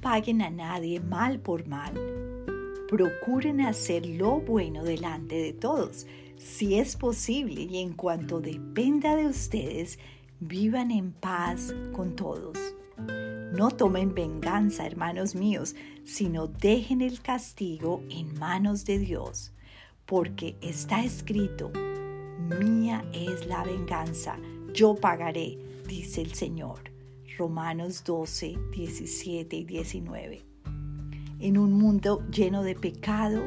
paguen a nadie mal por mal. Procuren hacer lo bueno delante de todos, si es posible, y en cuanto dependa de ustedes, vivan en paz con todos. No tomen venganza, hermanos míos, sino dejen el castigo en manos de Dios, porque está escrito, mía es la venganza, yo pagaré, dice el Señor. Romanos 12, 17 y 19. En un mundo lleno de pecado,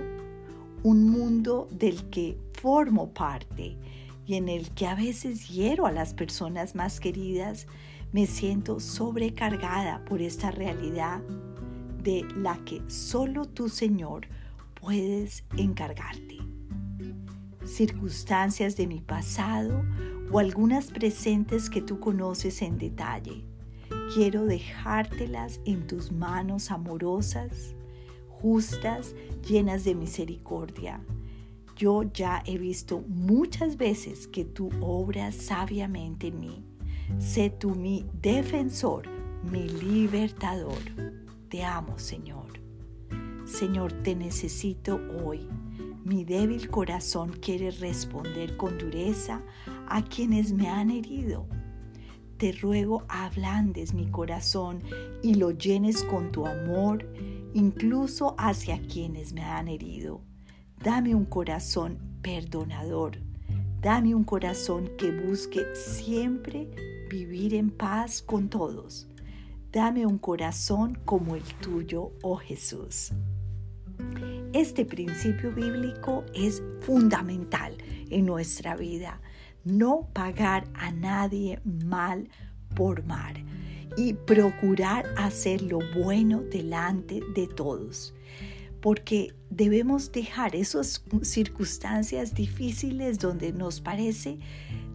un mundo del que formo parte y en el que a veces hiero a las personas más queridas, me siento sobrecargada por esta realidad de la que solo tú, Señor, puedes encargarte. Circunstancias de mi pasado o algunas presentes que tú conoces en detalle, quiero dejártelas en tus manos amorosas, justas, llenas de misericordia. Yo ya he visto muchas veces que tú obras sabiamente en mí Sé tú mi defensor, mi libertador. Te amo, Señor. Señor, te necesito hoy. Mi débil corazón quiere responder con dureza a quienes me han herido. Te ruego ablandes mi corazón y lo llenes con tu amor, incluso hacia quienes me han herido. Dame un corazón perdonador. Dame un corazón que busque siempre vivir en paz con todos. Dame un corazón como el tuyo, oh Jesús. Este principio bíblico es fundamental en nuestra vida. No pagar a nadie mal por mal y procurar hacer lo bueno delante de todos. Porque debemos dejar esas circunstancias difíciles donde nos parece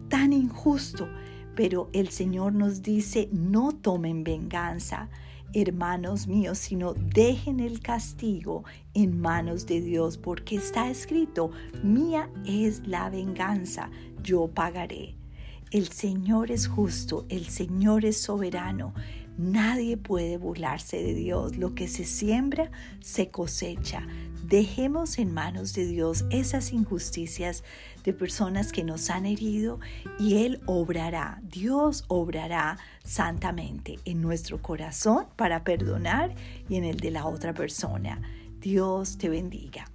tan injusto pero el Señor nos dice, no tomen venganza, hermanos míos, sino dejen el castigo en manos de Dios, porque está escrito, mía es la venganza, yo pagaré. El Señor es justo, el Señor es soberano. Nadie puede burlarse de Dios. Lo que se siembra, se cosecha. Dejemos en manos de Dios esas injusticias de personas que nos han herido y Él obrará, Dios obrará santamente en nuestro corazón para perdonar y en el de la otra persona. Dios te bendiga.